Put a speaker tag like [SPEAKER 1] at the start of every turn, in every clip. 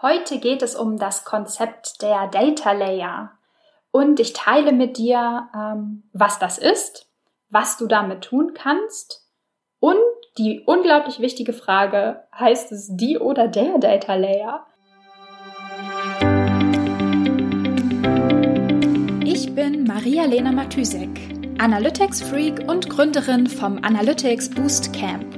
[SPEAKER 1] Heute geht es um das Konzept der Data Layer und ich teile mit dir, ähm, was das ist, was du damit tun kannst und die unglaublich wichtige Frage, heißt es die oder der Data Layer? Ich bin Maria-Lena Matysek, Analytics-Freak und Gründerin vom Analytics Boost Camp.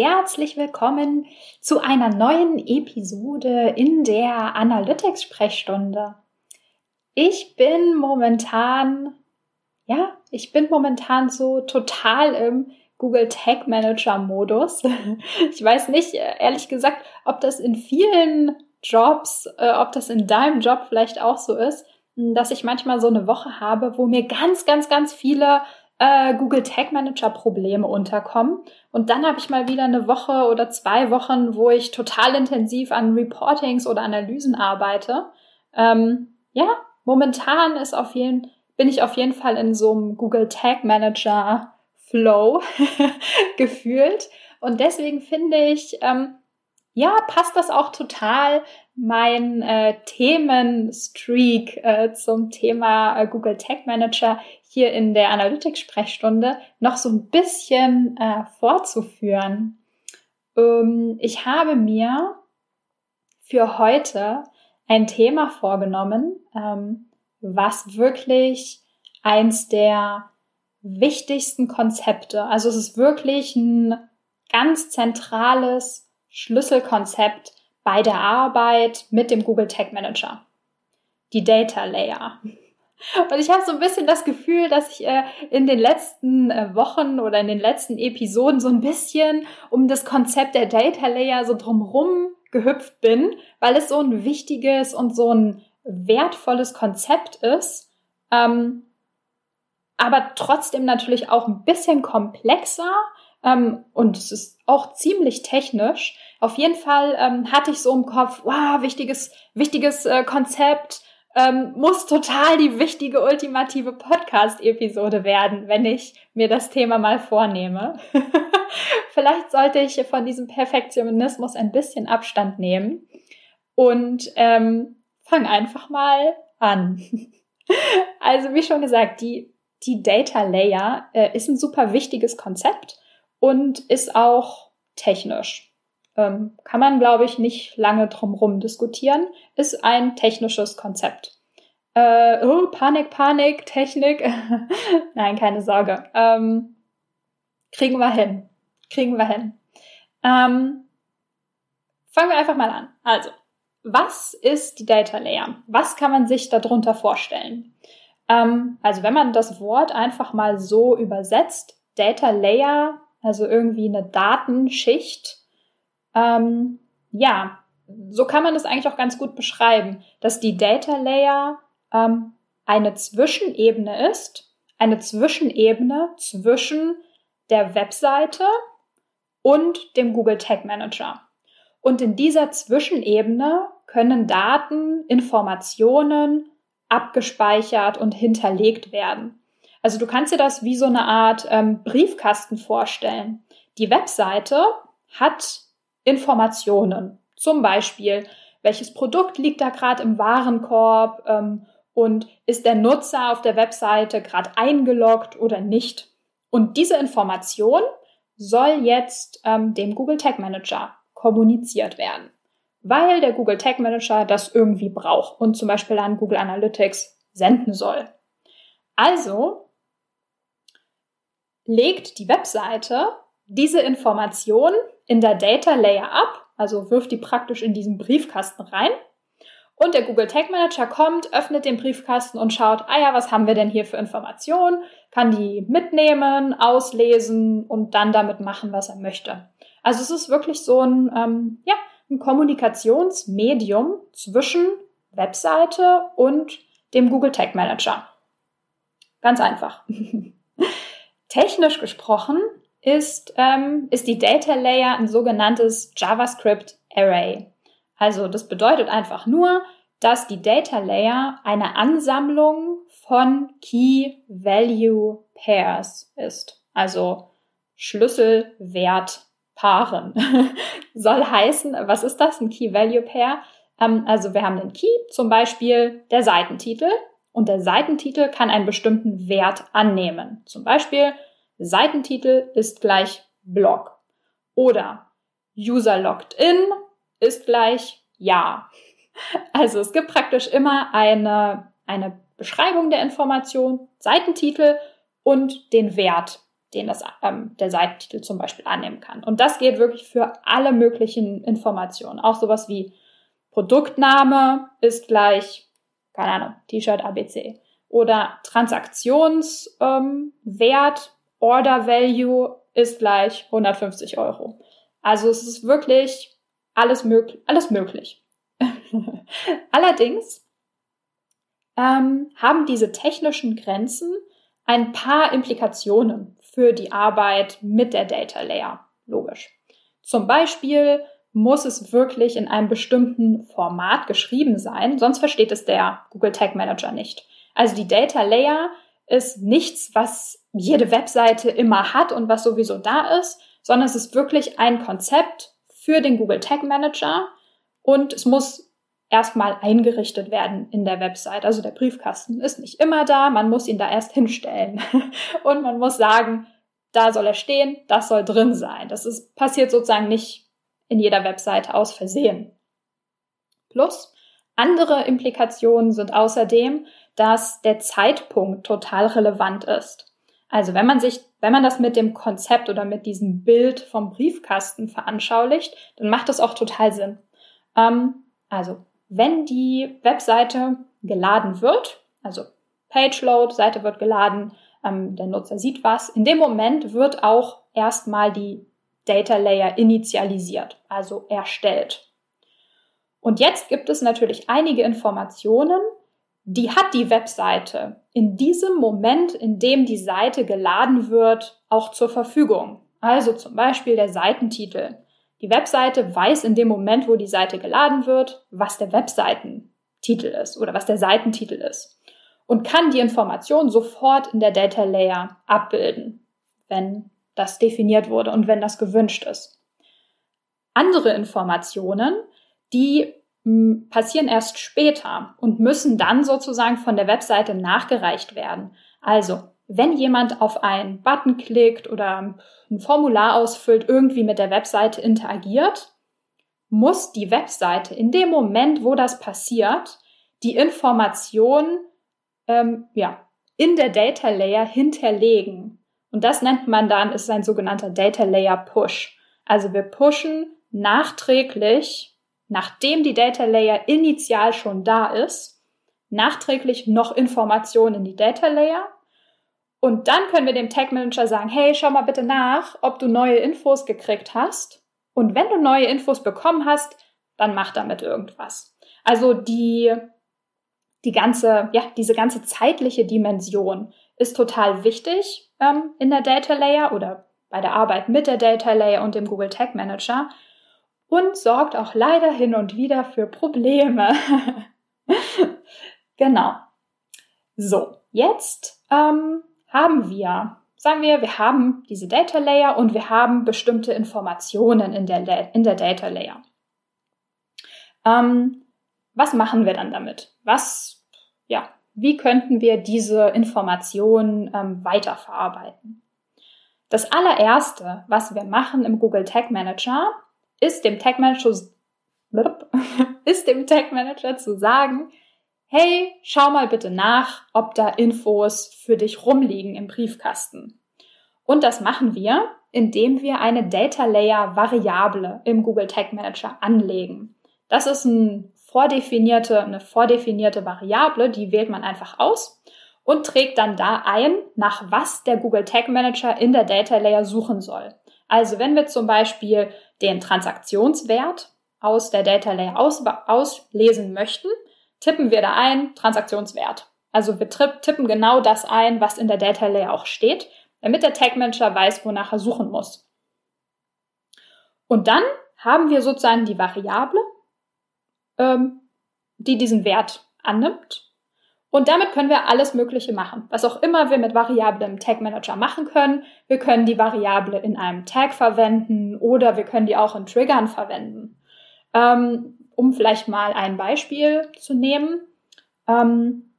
[SPEAKER 1] Herzlich willkommen zu einer neuen Episode in der Analytics-Sprechstunde. Ich bin momentan, ja, ich bin momentan so total im Google Tag Manager Modus. Ich weiß nicht, ehrlich gesagt, ob das in vielen Jobs, äh, ob das in deinem Job vielleicht auch so ist, dass ich manchmal so eine Woche habe, wo mir ganz, ganz, ganz viele äh, Google Tag Manager Probleme unterkommen. Und dann habe ich mal wieder eine Woche oder zwei Wochen, wo ich total intensiv an Reportings oder Analysen arbeite. Ähm, ja, momentan ist auf jeden, bin ich auf jeden Fall in so einem Google Tag Manager Flow gefühlt. Und deswegen finde ich, ähm, ja, passt das auch total mein äh, Themenstreak äh, zum Thema äh, Google Tag Manager hier in der Analytics-Sprechstunde noch so ein bisschen äh, fortzuführen. Ähm, ich habe mir für heute ein Thema vorgenommen, ähm, was wirklich eins der wichtigsten Konzepte, also es ist wirklich ein ganz zentrales Schlüsselkonzept bei der Arbeit mit dem Google Tag Manager. Die Data Layer. Und ich habe so ein bisschen das Gefühl, dass ich äh, in den letzten äh, Wochen oder in den letzten Episoden so ein bisschen um das Konzept der Data Layer so drumherum gehüpft bin, weil es so ein wichtiges und so ein wertvolles Konzept ist, ähm, aber trotzdem natürlich auch ein bisschen komplexer ähm, und es ist auch ziemlich technisch. Auf jeden Fall ähm, hatte ich so im Kopf, wow, wichtiges, wichtiges äh, Konzept, ähm, muss total die wichtige ultimative Podcast-Episode werden, wenn ich mir das Thema mal vornehme. Vielleicht sollte ich von diesem Perfektionismus ein bisschen Abstand nehmen und ähm, fang einfach mal an. also wie schon gesagt, die, die Data Layer äh, ist ein super wichtiges Konzept und ist auch technisch ähm, kann man, glaube ich, nicht lange drumherum diskutieren, ist ein technisches Konzept. Äh, oh, Panik, Panik, Technik. Nein, keine Sorge. Ähm, kriegen wir hin. Kriegen wir hin. Ähm, fangen wir einfach mal an. Also, was ist die Data Layer? Was kann man sich darunter vorstellen? Ähm, also, wenn man das Wort einfach mal so übersetzt, Data Layer, also irgendwie eine Datenschicht, ähm, ja, so kann man das eigentlich auch ganz gut beschreiben, dass die Data Layer ähm, eine Zwischenebene ist, eine Zwischenebene zwischen der Webseite und dem Google Tag Manager. Und in dieser Zwischenebene können Daten, Informationen abgespeichert und hinterlegt werden. Also du kannst dir das wie so eine Art ähm, Briefkasten vorstellen. Die Webseite hat Informationen. Zum Beispiel, welches Produkt liegt da gerade im Warenkorb ähm, und ist der Nutzer auf der Webseite gerade eingeloggt oder nicht. Und diese Information soll jetzt ähm, dem Google Tag Manager kommuniziert werden, weil der Google Tag Manager das irgendwie braucht und zum Beispiel an Google Analytics senden soll. Also legt die Webseite diese Information in der Data Layer ab, also wirft die praktisch in diesen Briefkasten rein. Und der Google Tag Manager kommt, öffnet den Briefkasten und schaut, ah ja, was haben wir denn hier für Informationen? Kann die mitnehmen, auslesen und dann damit machen, was er möchte. Also es ist wirklich so ein, ähm, ja, ein Kommunikationsmedium zwischen Webseite und dem Google Tag Manager. Ganz einfach. Technisch gesprochen ist, ähm, ist die Data Layer ein sogenanntes JavaScript Array. Also das bedeutet einfach nur, dass die Data Layer eine Ansammlung von Key Value Pairs ist. Also Schlüsselwertpaaren. Soll heißen, was ist das? Ein Key Value Pair? Ähm, also wir haben den Key, zum Beispiel der Seitentitel. Und der Seitentitel kann einen bestimmten Wert annehmen. Zum Beispiel Seitentitel ist gleich Blog. Oder User logged in ist gleich Ja. Also es gibt praktisch immer eine, eine Beschreibung der Information, Seitentitel und den Wert, den das, ähm, der Seitentitel zum Beispiel annehmen kann. Und das geht wirklich für alle möglichen Informationen. Auch sowas wie Produktname ist gleich, keine Ahnung, T-Shirt ABC. Oder Transaktionswert, ähm, Order Value ist gleich 150 Euro. Also es ist wirklich alles, mög alles möglich. Allerdings ähm, haben diese technischen Grenzen ein paar Implikationen für die Arbeit mit der Data Layer. Logisch. Zum Beispiel muss es wirklich in einem bestimmten Format geschrieben sein, sonst versteht es der Google Tag Manager nicht. Also die Data Layer ist nichts, was jede Webseite immer hat und was sowieso da ist, sondern es ist wirklich ein Konzept für den Google Tag Manager und es muss erstmal eingerichtet werden in der Website. Also der Briefkasten ist nicht immer da, man muss ihn da erst hinstellen und man muss sagen, da soll er stehen, das soll drin sein. Das ist, passiert sozusagen nicht in jeder Webseite aus Versehen. Plus, andere Implikationen sind außerdem, dass der Zeitpunkt total relevant ist. Also wenn man sich, wenn man das mit dem Konzept oder mit diesem Bild vom Briefkasten veranschaulicht, dann macht das auch total Sinn. Ähm, also wenn die Webseite geladen wird, also Page Load, Seite wird geladen, ähm, der Nutzer sieht was, in dem Moment wird auch erstmal die Data Layer initialisiert, also erstellt. Und jetzt gibt es natürlich einige Informationen, die hat die Webseite in diesem Moment, in dem die Seite geladen wird, auch zur Verfügung. Also zum Beispiel der Seitentitel. Die Webseite weiß in dem Moment, wo die Seite geladen wird, was der Webseitentitel ist oder was der Seitentitel ist und kann die Information sofort in der Data Layer abbilden, wenn das definiert wurde und wenn das gewünscht ist. Andere Informationen, die passieren erst später und müssen dann sozusagen von der Webseite nachgereicht werden. Also, wenn jemand auf einen Button klickt oder ein Formular ausfüllt, irgendwie mit der Webseite interagiert, muss die Webseite in dem Moment, wo das passiert, die Information ähm, ja, in der Data Layer hinterlegen. Und das nennt man dann, ist ein sogenannter Data Layer Push. Also wir pushen nachträglich nachdem die Data Layer initial schon da ist, nachträglich noch Informationen in die Data Layer. Und dann können wir dem Tag Manager sagen, hey, schau mal bitte nach, ob du neue Infos gekriegt hast. Und wenn du neue Infos bekommen hast, dann mach damit irgendwas. Also die, die ganze, ja, diese ganze zeitliche Dimension ist total wichtig ähm, in der Data Layer oder bei der Arbeit mit der Data Layer und dem Google Tag Manager, und sorgt auch leider hin und wieder für Probleme. genau. So, jetzt ähm, haben wir, sagen wir, wir haben diese Data Layer und wir haben bestimmte Informationen in der, in der Data Layer. Ähm, was machen wir dann damit? Was, ja, wie könnten wir diese Informationen ähm, weiterverarbeiten? Das allererste, was wir machen im Google Tag Manager, ist dem Tag Manager, ist dem Tag Manager zu sagen, hey, schau mal bitte nach, ob da Infos für dich rumliegen im Briefkasten. Und das machen wir, indem wir eine Data Layer Variable im Google Tag Manager anlegen. Das ist ein vordefinierte, eine vordefinierte Variable, die wählt man einfach aus und trägt dann da ein, nach was der Google Tag Manager in der Data Layer suchen soll. Also wenn wir zum Beispiel den Transaktionswert aus der Data Layer aus, auslesen möchten, tippen wir da ein Transaktionswert Also wir tippen genau das ein, was in der Data Layer auch steht, damit der Tag Manager weiß, wonach er suchen muss. Und dann haben wir sozusagen die Variable, ähm, die diesen Wert annimmt. Und damit können wir alles Mögliche machen. Was auch immer wir mit Variable im Tag Manager machen können. Wir können die Variable in einem Tag verwenden oder wir können die auch in Triggern verwenden. Ähm, um vielleicht mal ein Beispiel zu nehmen. Ähm,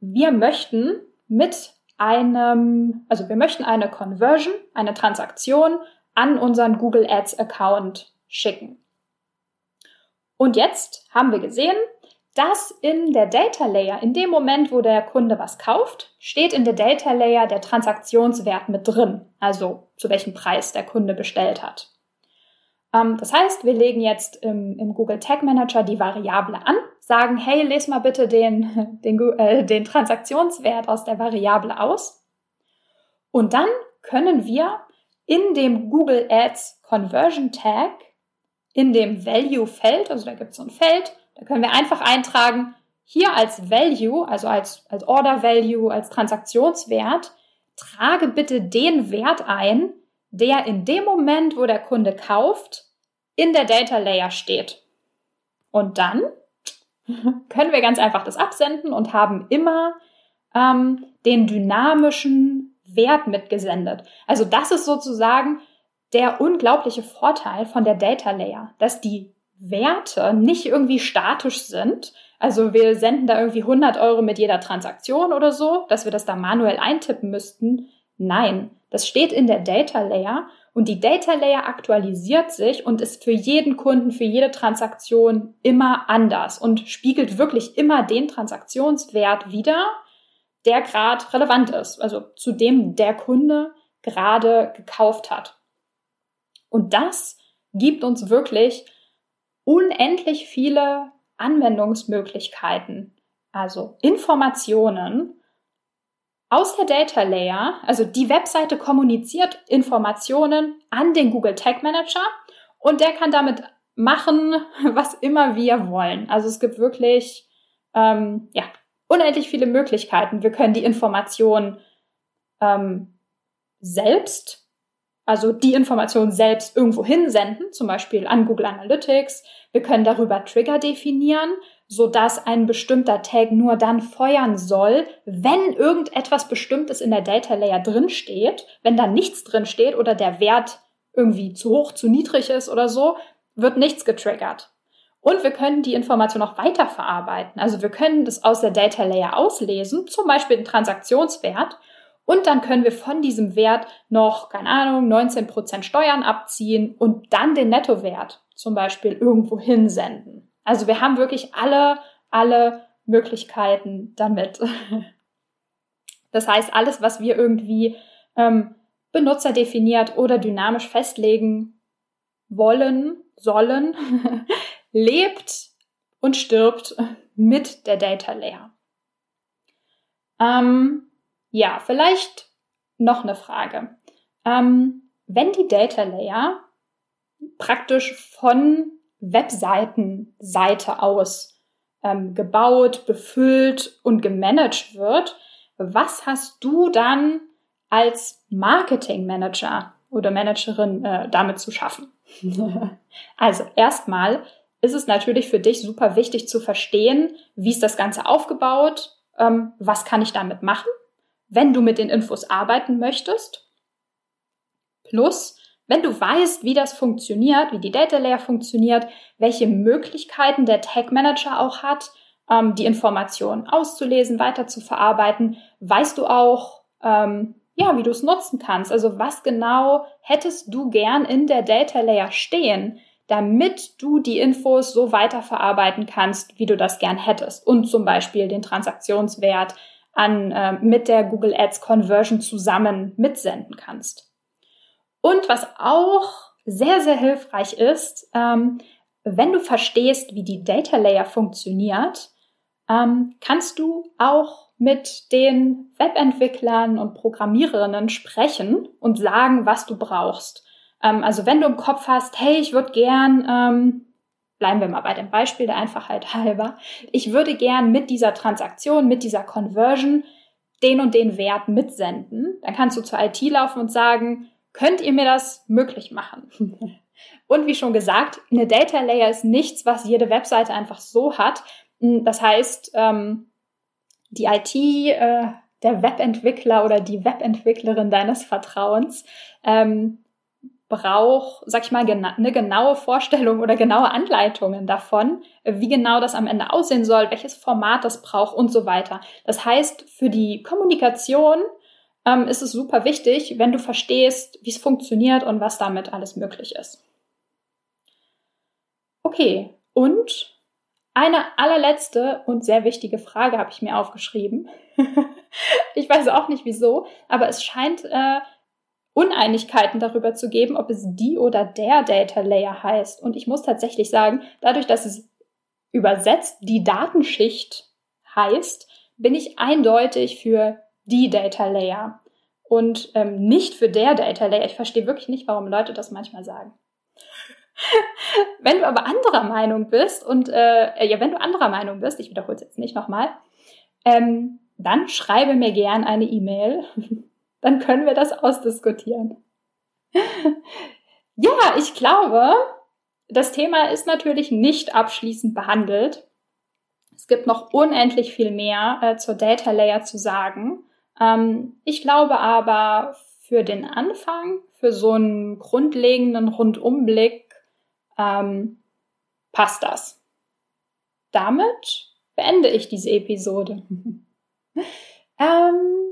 [SPEAKER 1] wir möchten mit einem, also wir möchten eine Conversion, eine Transaktion an unseren Google Ads Account schicken. Und jetzt haben wir gesehen, dass in der Data Layer, in dem Moment, wo der Kunde was kauft, steht in der Data Layer der Transaktionswert mit drin, also zu welchem Preis der Kunde bestellt hat. Ähm, das heißt, wir legen jetzt im, im, Google Tag Manager die Variable an, sagen, hey, les mal bitte den, den, äh, den Transaktionswert aus der Variable aus. Und dann können wir in dem Google Ads Conversion Tag, in dem Value Feld, also da gibt es so ein Feld, da können wir einfach eintragen, hier als Value, also als, als Order Value, als Transaktionswert, trage bitte den Wert ein, der in dem Moment, wo der Kunde kauft, in der Data Layer steht. Und dann können wir ganz einfach das absenden und haben immer ähm, den dynamischen Wert mitgesendet. Also das ist sozusagen der unglaubliche Vorteil von der Data Layer, dass die Werte nicht irgendwie statisch sind. Also wir senden da irgendwie 100 Euro mit jeder Transaktion oder so, dass wir das da manuell eintippen müssten. Nein, das steht in der Data Layer und die Data Layer aktualisiert sich und ist für jeden Kunden, für jede Transaktion immer anders und spiegelt wirklich immer den Transaktionswert wider, der gerade relevant ist, also zu dem der Kunde gerade gekauft hat. Und das gibt uns wirklich unendlich viele Anwendungsmöglichkeiten, also Informationen aus der Data Layer. Also die Webseite kommuniziert Informationen an den Google Tag Manager und der kann damit machen, was immer wir wollen. Also es gibt wirklich ähm, ja, unendlich viele Möglichkeiten. Wir können die Informationen ähm, selbst also die Information selbst irgendwo hinsenden, zum Beispiel an Google Analytics. Wir können darüber Trigger definieren, so dass ein bestimmter Tag nur dann feuern soll, wenn irgendetwas Bestimmtes in der Data Layer drin steht. Wenn da nichts drin steht oder der Wert irgendwie zu hoch, zu niedrig ist oder so, wird nichts getriggert. Und wir können die Information auch weiterverarbeiten. Also wir können das aus der Data Layer auslesen, zum Beispiel den Transaktionswert und dann können wir von diesem Wert noch, keine Ahnung, 19% Steuern abziehen und dann den Nettowert zum Beispiel irgendwo hinsenden. Also wir haben wirklich alle, alle Möglichkeiten damit. Das heißt, alles, was wir irgendwie ähm, benutzerdefiniert oder dynamisch festlegen wollen, sollen, lebt und stirbt mit der Data Layer. Ähm, ja, vielleicht noch eine Frage. Ähm, wenn die Data Layer praktisch von Webseitenseite aus ähm, gebaut, befüllt und gemanagt wird, was hast du dann als Marketing Manager oder Managerin äh, damit zu schaffen? also erstmal ist es natürlich für dich super wichtig zu verstehen, wie ist das Ganze aufgebaut, ähm, was kann ich damit machen wenn du mit den Infos arbeiten möchtest. Plus, wenn du weißt, wie das funktioniert, wie die Data Layer funktioniert, welche Möglichkeiten der Tag Manager auch hat, ähm, die Informationen auszulesen, weiter zu verarbeiten, weißt du auch, ähm, ja, wie du es nutzen kannst. Also was genau hättest du gern in der Data Layer stehen, damit du die Infos so weiterverarbeiten kannst, wie du das gern hättest. Und zum Beispiel den Transaktionswert, an, äh, mit der Google Ads Conversion zusammen mitsenden kannst. Und was auch sehr, sehr hilfreich ist, ähm, wenn du verstehst, wie die Data Layer funktioniert, ähm, kannst du auch mit den Webentwicklern und Programmiererinnen sprechen und sagen, was du brauchst. Ähm, also wenn du im Kopf hast, hey, ich würde gern ähm, bleiben wir mal bei dem Beispiel der Einfachheit halber. Ich würde gern mit dieser Transaktion, mit dieser Conversion den und den Wert mitsenden. Dann kannst du zur IT laufen und sagen, könnt ihr mir das möglich machen? Und wie schon gesagt, eine Data Layer ist nichts, was jede Webseite einfach so hat. Das heißt, ähm, die IT, äh, der Webentwickler oder die Webentwicklerin deines Vertrauens ähm, braucht, sag ich mal, gena eine genaue Vorstellung oder genaue Anleitungen davon, wie genau das am Ende aussehen soll, welches Format das braucht und so weiter. Das heißt, für die Kommunikation ähm, ist es super wichtig, wenn du verstehst, wie es funktioniert und was damit alles möglich ist. Okay, und eine allerletzte und sehr wichtige Frage habe ich mir aufgeschrieben. ich weiß auch nicht wieso, aber es scheint äh, Uneinigkeiten darüber zu geben, ob es die oder der Data Layer heißt. Und ich muss tatsächlich sagen, dadurch, dass es übersetzt die Datenschicht heißt, bin ich eindeutig für die Data Layer und ähm, nicht für der Data Layer. Ich verstehe wirklich nicht, warum Leute das manchmal sagen. wenn du aber anderer Meinung bist und äh, ja, wenn du anderer Meinung bist, ich wiederhole es jetzt nicht nochmal, ähm, dann schreibe mir gern eine E-Mail. dann können wir das ausdiskutieren. ja, ich glaube, das Thema ist natürlich nicht abschließend behandelt. Es gibt noch unendlich viel mehr äh, zur Data Layer zu sagen. Ähm, ich glaube aber, für den Anfang, für so einen grundlegenden Rundumblick ähm, passt das. Damit beende ich diese Episode. ähm,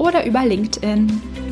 [SPEAKER 1] oder über LinkedIn.